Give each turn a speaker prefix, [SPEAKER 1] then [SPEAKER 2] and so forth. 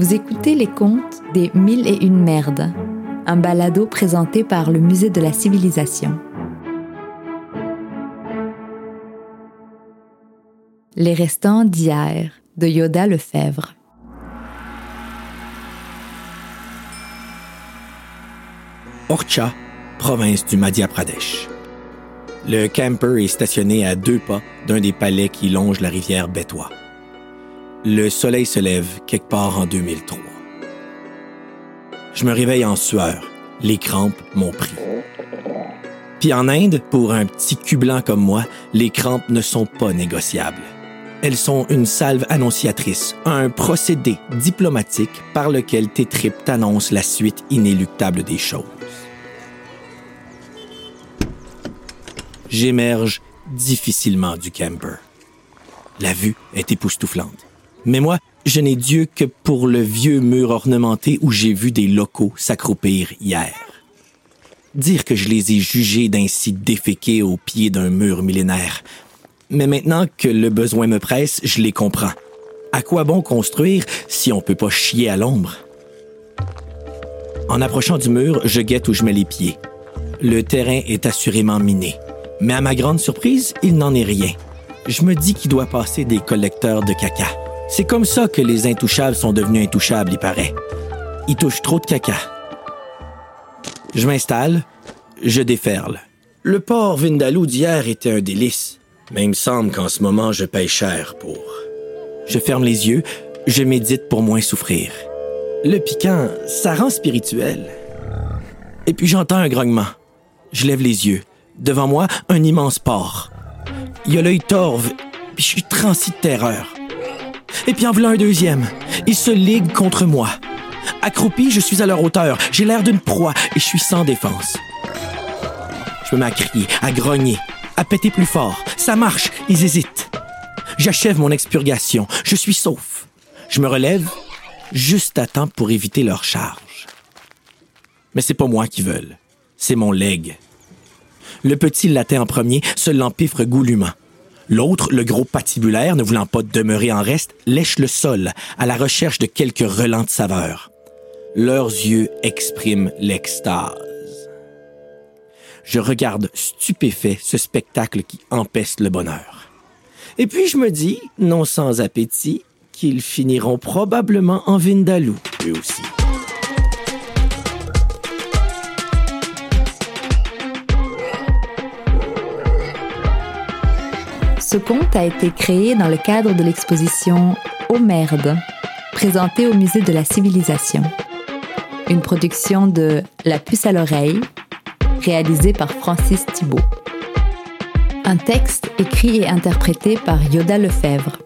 [SPEAKER 1] Vous écoutez les contes des Mille et une merdes, un balado présenté par le Musée de la Civilisation. Les restants d'hier de Yoda Lefebvre.
[SPEAKER 2] Orcha, province du Madhya Pradesh. Le camper est stationné à deux pas d'un des palais qui longent la rivière Betwa. Le soleil se lève quelque part en 2003. Je me réveille en sueur. Les crampes m'ont pris. Puis en Inde, pour un petit cul blanc comme moi, les crampes ne sont pas négociables. Elles sont une salve annonciatrice, un procédé diplomatique par lequel tes tripes t'annoncent la suite inéluctable des choses. J'émerge difficilement du camper. La vue est époustouflante. Mais moi, je n'ai Dieu que pour le vieux mur ornementé où j'ai vu des locaux s'accroupir hier. Dire que je les ai jugés d'ainsi déféqués au pied d'un mur millénaire. Mais maintenant que le besoin me presse, je les comprends. À quoi bon construire si on peut pas chier à l'ombre? En approchant du mur, je guette où je mets les pieds. Le terrain est assurément miné. Mais à ma grande surprise, il n'en est rien. Je me dis qu'il doit passer des collecteurs de caca. C'est comme ça que les intouchables sont devenus intouchables, il paraît. Ils touchent trop de caca. Je m'installe, je déferle. Le port Vindaloo d'hier était un délice, mais il me semble qu'en ce moment, je paye cher pour. Je ferme les yeux, je médite pour moins souffrir. Le piquant, ça rend spirituel. Et puis j'entends un grognement. Je lève les yeux. Devant moi, un immense port. Il y a l'œil torve, puis je suis transi de terreur. Et puis en voilà un deuxième. Ils se liguent contre moi. Accroupi, je suis à leur hauteur. J'ai l'air d'une proie et je suis sans défense. Je me mets à crier, à grogner, à péter plus fort. Ça marche, ils hésitent. J'achève mon expurgation. Je suis sauf. Je me relève juste à temps pour éviter leur charge. Mais c'est pas moi qui veulent. C'est mon leg. Le petit latin en premier se l'empiffre goulûment. L'autre, le gros patibulaire, ne voulant pas demeurer en reste, lèche le sol à la recherche de quelques relents de saveur. Leurs yeux expriment l'extase. Je regarde stupéfait ce spectacle qui empeste le bonheur. Et puis je me dis, non sans appétit, qu'ils finiront probablement en Vindaloo, eux aussi.
[SPEAKER 1] Ce conte a été créé dans le cadre de l'exposition Au merde, présentée au Musée de la Civilisation. Une production de La puce à l'oreille, réalisée par Francis Thibault. Un texte écrit et interprété par Yoda Lefebvre.